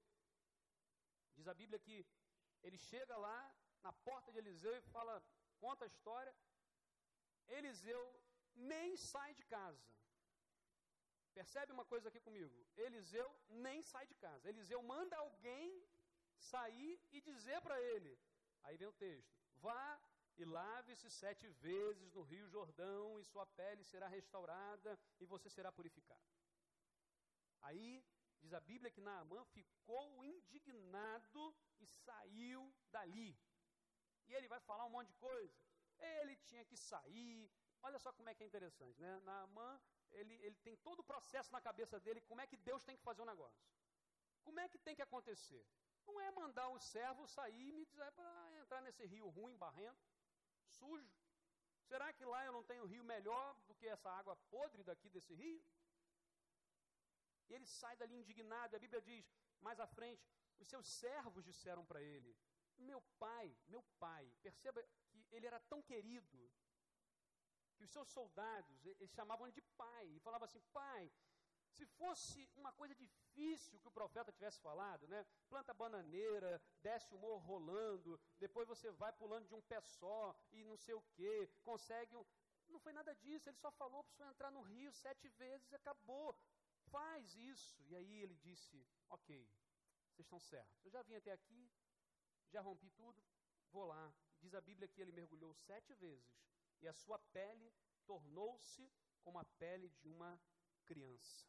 diz a Bíblia que ele chega lá na porta de Eliseu e fala, conta a história, Eliseu nem sai de casa. Percebe uma coisa aqui comigo? Eliseu nem sai de casa. Eliseu manda alguém sair e dizer para ele. Aí vem o texto: Vá e lave-se sete vezes no rio Jordão, e sua pele será restaurada, e você será purificado. Aí diz a Bíblia que Naamã ficou indignado e saiu dali. E ele vai falar um monte de coisa. Ele tinha que sair. Olha só como é que é interessante, né? Naamã, ele, ele tem todo o processo na cabeça dele, como é que Deus tem que fazer um negócio. Como é que tem que acontecer? Não é mandar o servo sair e me dizer para entrar nesse rio ruim, barrento, sujo. Será que lá eu não tenho rio melhor do que essa água podre daqui desse rio? E ele sai dali indignado. A Bíblia diz, mais à frente, os seus servos disseram para ele: Meu pai, meu pai, perceba ele era tão querido que os seus soldados eles chamavam ele de pai e falavam assim: pai, se fosse uma coisa difícil que o profeta tivesse falado, né? Planta bananeira, desce o morro rolando, depois você vai pulando de um pé só e não sei o que, consegue um. Não foi nada disso, ele só falou para você entrar no rio sete vezes e acabou. Faz isso. E aí ele disse: Ok, vocês estão certos. Eu já vim até aqui, já rompi tudo, vou lá. Diz a Bíblia que ele mergulhou sete vezes e a sua pele tornou-se como a pele de uma criança.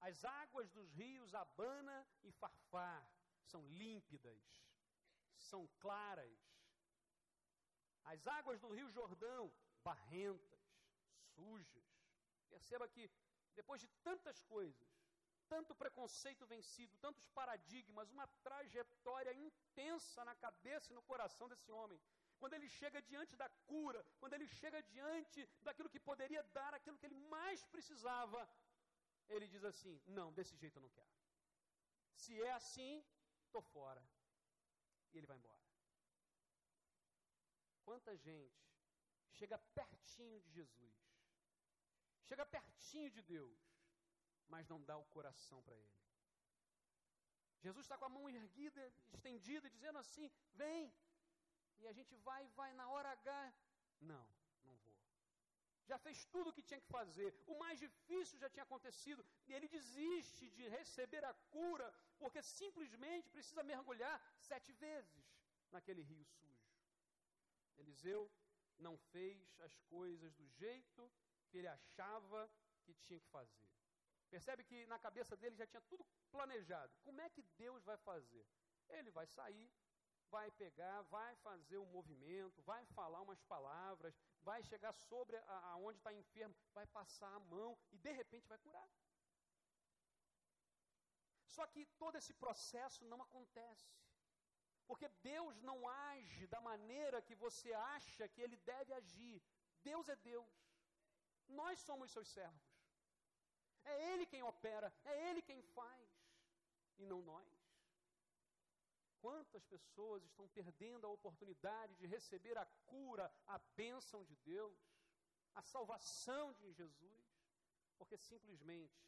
As águas dos rios Abana e Farfar são límpidas, são claras. As águas do rio Jordão, barrentas, sujas. Perceba que depois de tantas coisas, tanto preconceito vencido, tantos paradigmas, uma trajetória intensa na cabeça e no coração desse homem. Quando ele chega diante da cura, quando ele chega diante daquilo que poderia dar, aquilo que ele mais precisava, ele diz assim: Não, desse jeito eu não quero. Se é assim, estou fora. E ele vai embora. Quanta gente chega pertinho de Jesus, chega pertinho de Deus, mas não dá o coração para Ele. Jesus está com a mão erguida, estendida, dizendo assim: Vem. E a gente vai, vai na hora H. Não, não vou. Já fez tudo o que tinha que fazer. O mais difícil já tinha acontecido. E ele desiste de receber a cura, porque simplesmente precisa mergulhar sete vezes naquele rio sujo. Eliseu não fez as coisas do jeito que ele achava que tinha que fazer. Percebe que na cabeça dele já tinha tudo planejado. Como é que Deus vai fazer? Ele vai sair vai pegar, vai fazer um movimento, vai falar umas palavras, vai chegar sobre aonde está enfermo, vai passar a mão e de repente vai curar. Só que todo esse processo não acontece. Porque Deus não age da maneira que você acha que ele deve agir. Deus é Deus. Nós somos seus servos. É Ele quem opera, é Ele quem faz, e não nós. Quantas pessoas estão perdendo a oportunidade de receber a cura, a bênção de Deus, a salvação de Jesus, porque simplesmente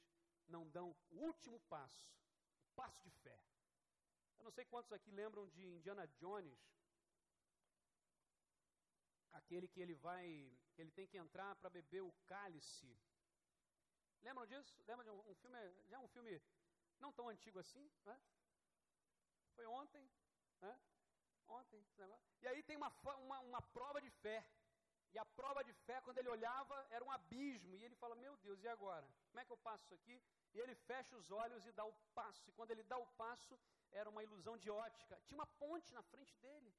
não dão o último passo, o passo de fé. Eu não sei quantos aqui lembram de Indiana Jones, aquele que ele vai, ele tem que entrar para beber o cálice. Lembram disso? Lembram de um, um filme, já é um filme não tão antigo assim, né? Foi ontem, né? Ontem, E aí tem uma, uma, uma prova de fé. E a prova de fé, quando ele olhava, era um abismo. E ele fala: Meu Deus, e agora? Como é que eu passo isso aqui? E ele fecha os olhos e dá o passo. E quando ele dá o passo, era uma ilusão de ótica. Tinha uma ponte na frente dele.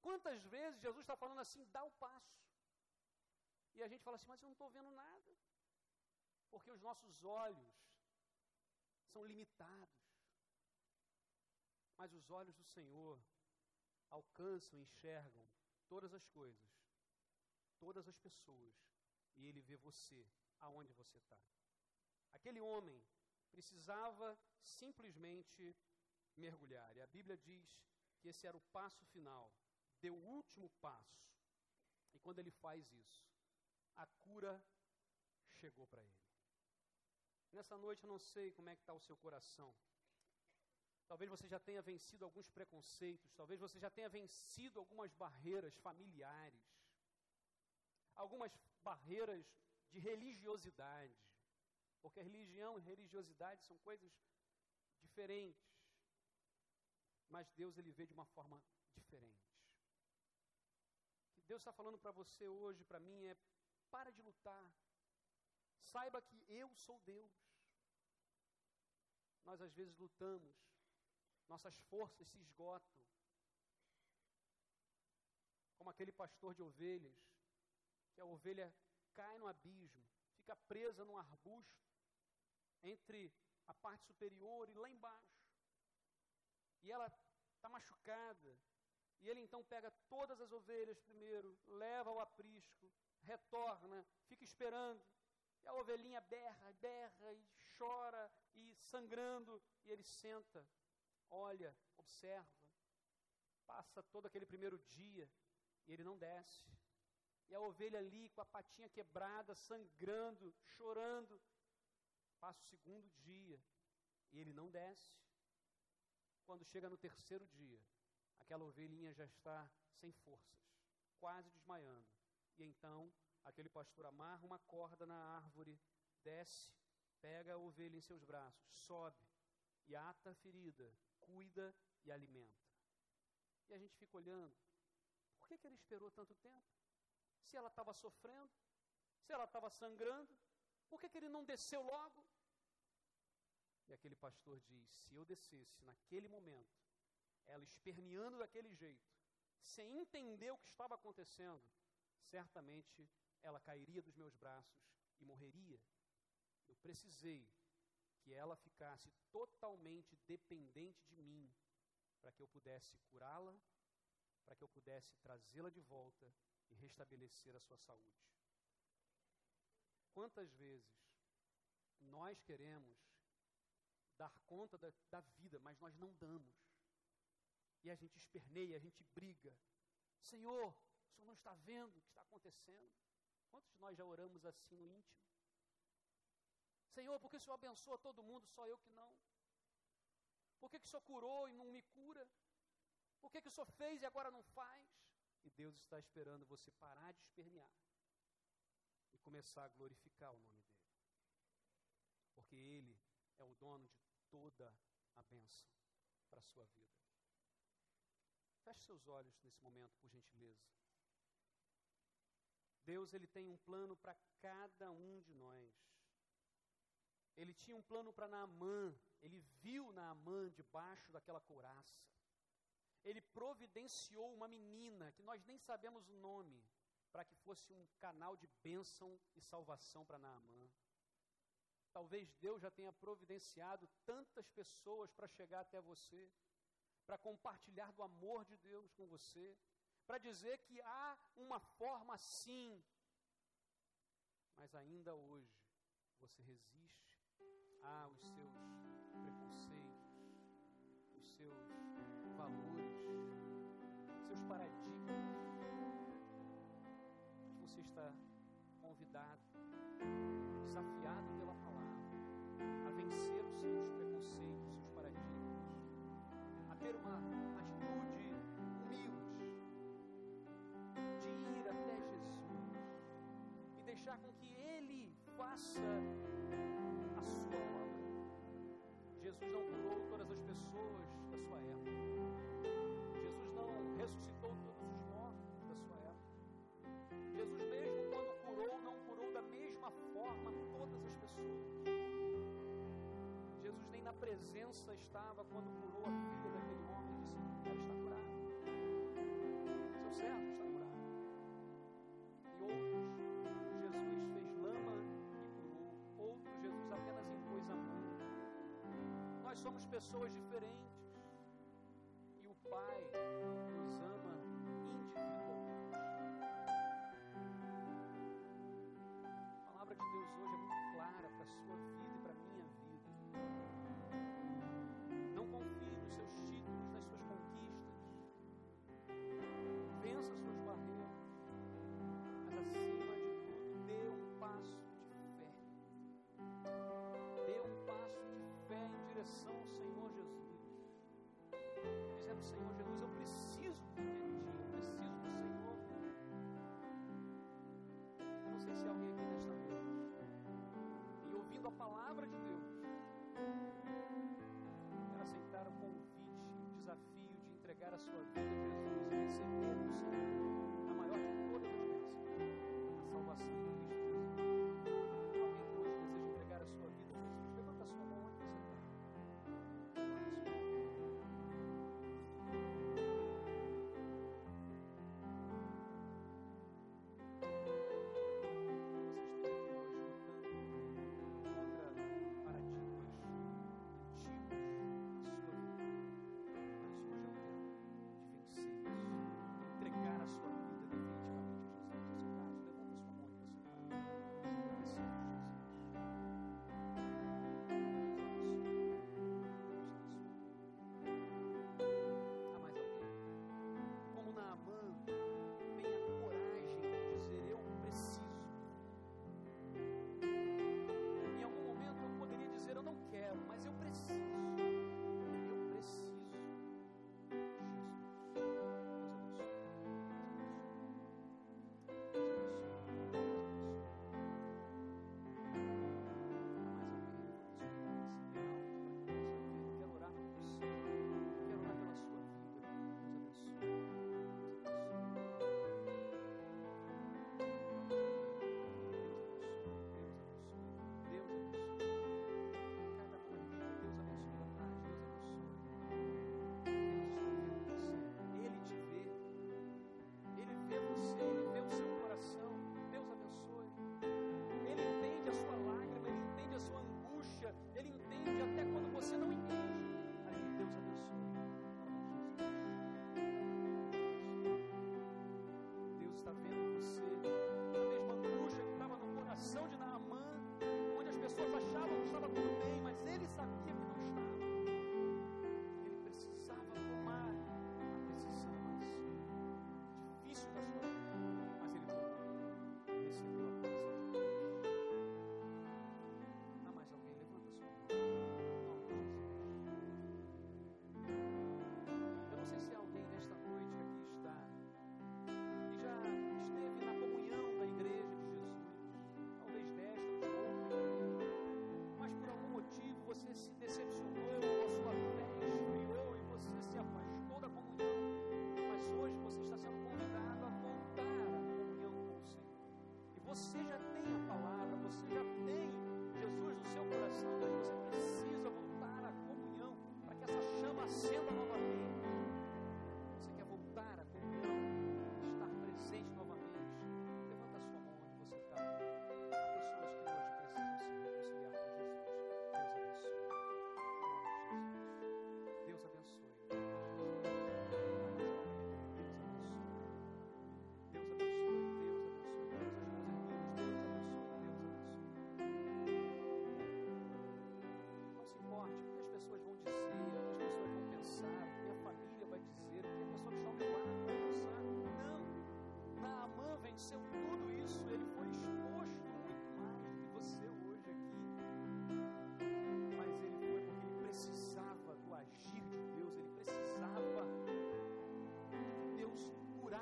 Quantas vezes Jesus está falando assim, dá o passo. E a gente fala assim, mas eu não estou vendo nada. Porque os nossos olhos são limitados. Mas os olhos do Senhor alcançam e enxergam todas as coisas, todas as pessoas, e Ele vê você, aonde você está. Aquele homem precisava simplesmente mergulhar, e a Bíblia diz que esse era o passo final, deu o último passo. E quando ele faz isso, a cura chegou para ele. Nessa noite eu não sei como é que está o seu coração. Talvez você já tenha vencido alguns preconceitos, talvez você já tenha vencido algumas barreiras familiares, algumas barreiras de religiosidade, porque religião e religiosidade são coisas diferentes, mas Deus ele vê de uma forma diferente. O que Deus está falando para você hoje, para mim, é para de lutar, saiba que eu sou Deus. Nós às vezes lutamos nossas forças se esgotam. Como aquele pastor de ovelhas, que a ovelha cai no abismo, fica presa num arbusto entre a parte superior e lá embaixo. E ela está machucada. E ele então pega todas as ovelhas primeiro, leva ao aprisco, retorna, fica esperando. E a ovelhinha berra, berra e chora e sangrando, e ele senta olha, observa, passa todo aquele primeiro dia e ele não desce. E a ovelha ali com a patinha quebrada, sangrando, chorando, passa o segundo dia e ele não desce. Quando chega no terceiro dia, aquela ovelhinha já está sem forças, quase desmaiando. E então aquele pastor amarra uma corda na árvore, desce, pega a ovelha em seus braços, sobe e ata a ferida, cuida e alimenta. E a gente fica olhando, por que, que ele esperou tanto tempo? Se ela estava sofrendo, se ela estava sangrando, por que, que ele não desceu logo? E aquele pastor diz: se eu descesse naquele momento, ela esperneando daquele jeito, sem entender o que estava acontecendo, certamente ela cairia dos meus braços e morreria. Eu precisei que ela ficasse totalmente dependente de mim, para que eu pudesse curá-la, para que eu pudesse trazê-la de volta e restabelecer a sua saúde. Quantas vezes nós queremos dar conta da, da vida, mas nós não damos. E a gente esperneia, a gente briga. Senhor, o Senhor não está vendo o que está acontecendo? Quantos de nós já oramos assim no íntimo? Senhor, por que o Senhor abençoa todo mundo, só eu que não? Por que, que o Senhor curou e não me cura? Por que, que o Senhor fez e agora não faz? E Deus está esperando você parar de espernear e começar a glorificar o nome dEle. Porque Ele é o dono de toda a bênção para a sua vida. Feche seus olhos nesse momento, por gentileza. Deus ele tem um plano para cada um de nós. Ele tinha um plano para Naamã. Ele viu Naamã debaixo daquela couraça. ele providenciou uma menina que nós nem sabemos o nome, para que fosse um canal de bênção e salvação para Naamã. Talvez Deus já tenha providenciado tantas pessoas para chegar até você, para compartilhar do amor de Deus com você, para dizer que há uma forma sim, mas ainda hoje você resiste aos seus preconceitos, os seus faça a sua obra. Jesus não curou todas as pessoas da sua época. Jesus não ressuscitou todos os mortos da sua época. Jesus mesmo quando curou, não curou da mesma forma todas as pessoas. Jesus nem na presença estava quando curou a filha daquele homem e disse, ela está curada. Seu servo Nós somos pessoas diferentes. Senhor Jesus, eu preciso de ti, eu preciso do Senhor. Eu não sei se alguém aqui nesta noite. E ouvindo a palavra de Deus, quer aceitar o convite, o desafio de entregar a sua vida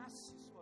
last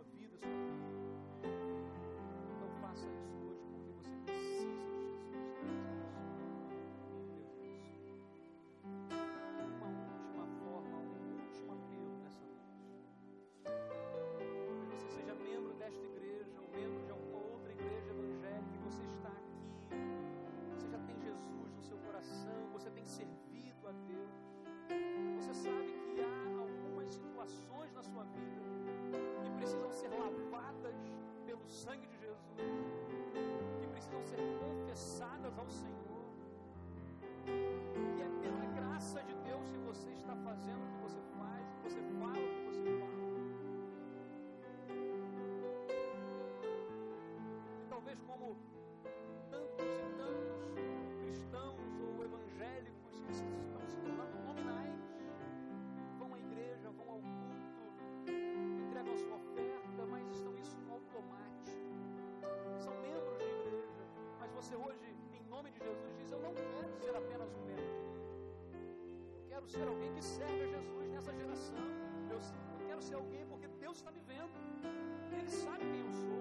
quero ser alguém que serve a Jesus nessa geração. Eu, eu quero ser alguém porque Deus está me vendo. Ele sabe quem eu sou.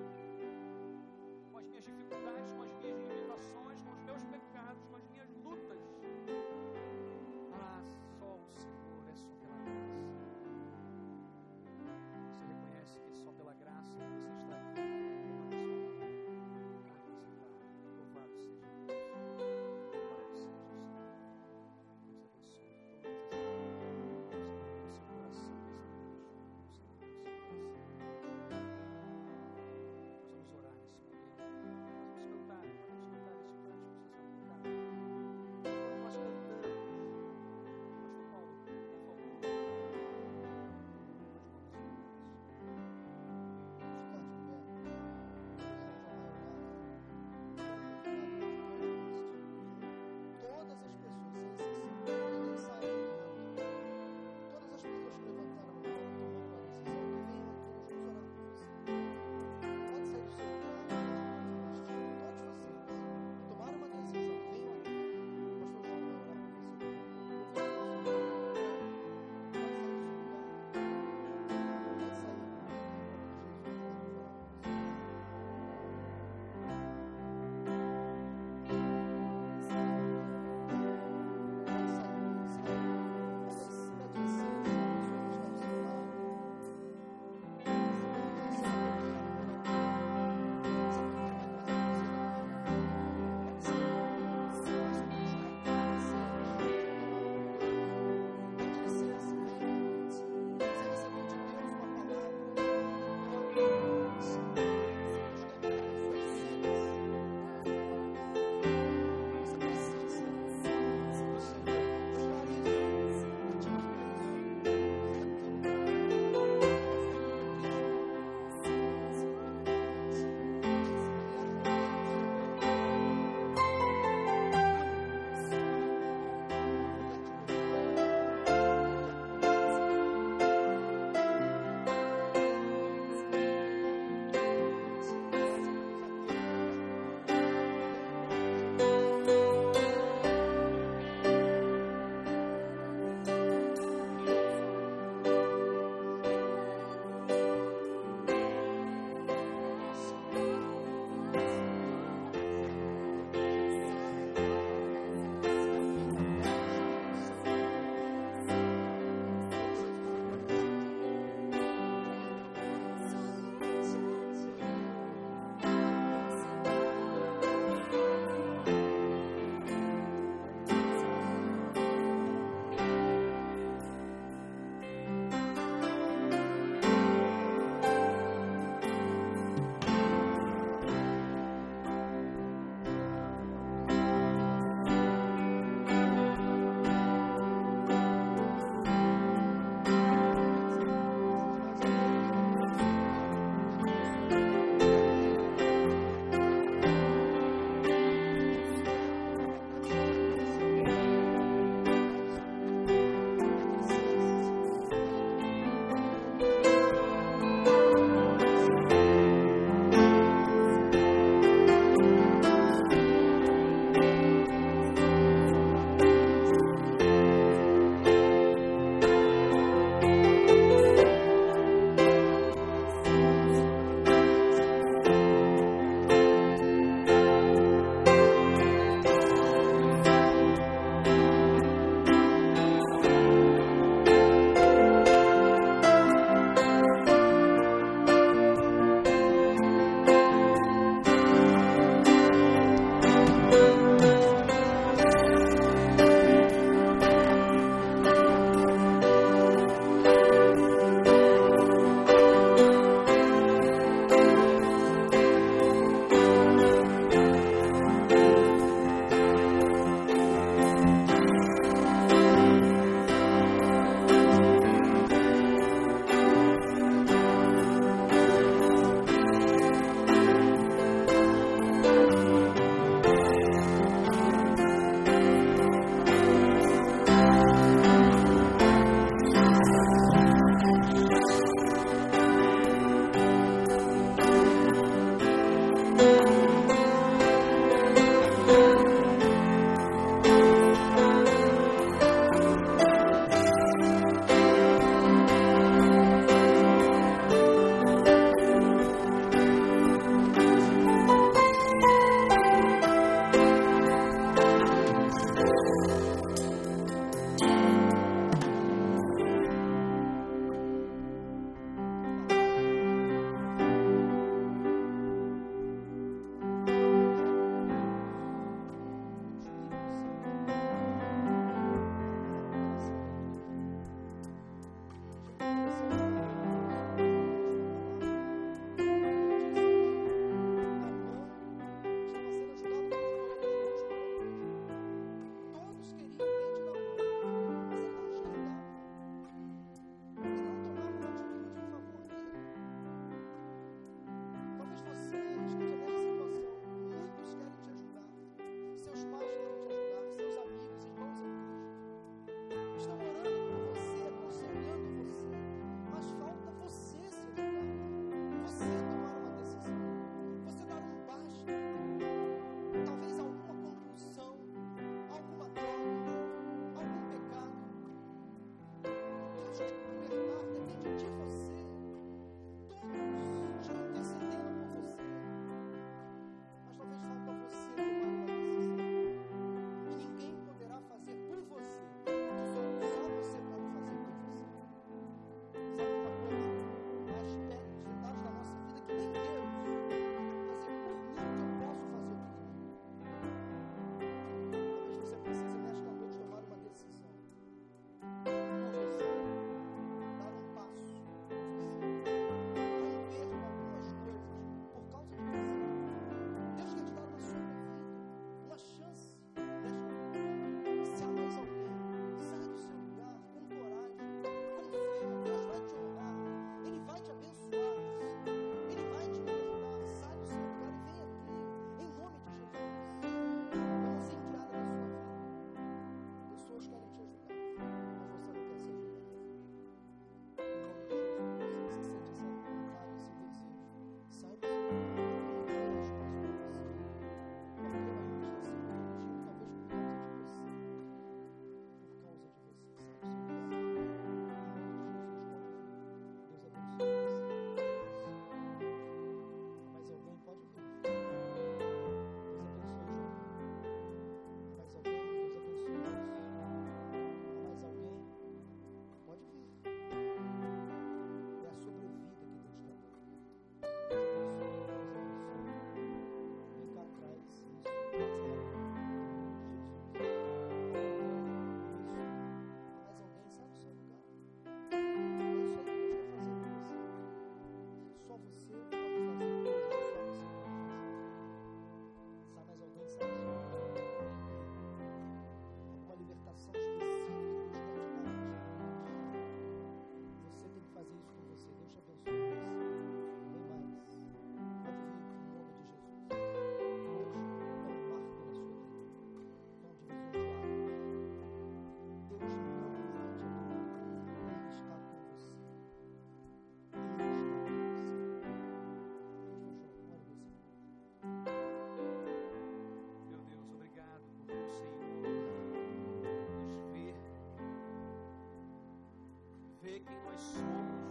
somos,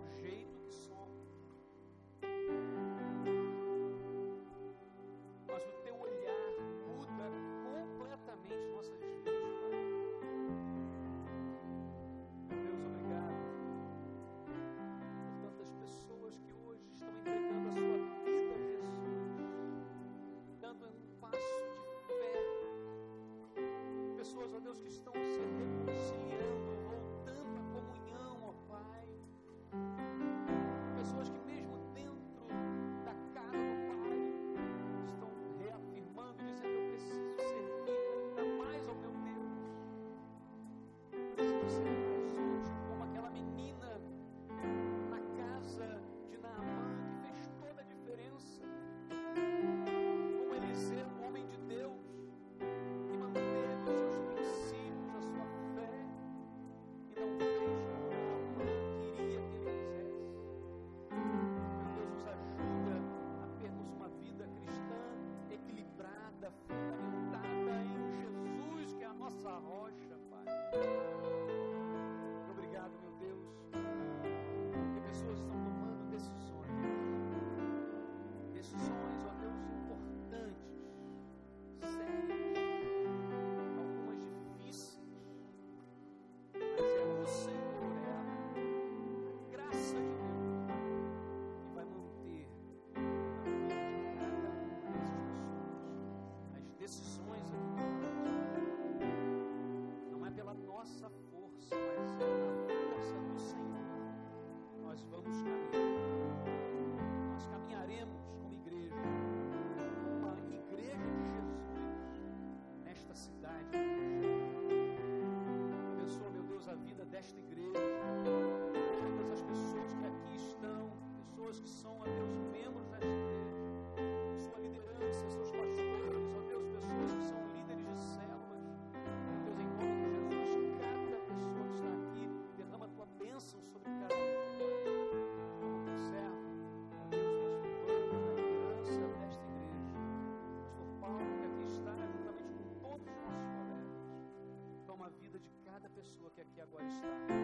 do jeito que somos. Mas o teu olhar muda completamente nossas vidas, Pai. Deus, obrigado por tantas pessoas que hoje estão entregando a sua vida a Jesus, dando um passo de fé. Pessoas, ó Deus, que estão que agora está.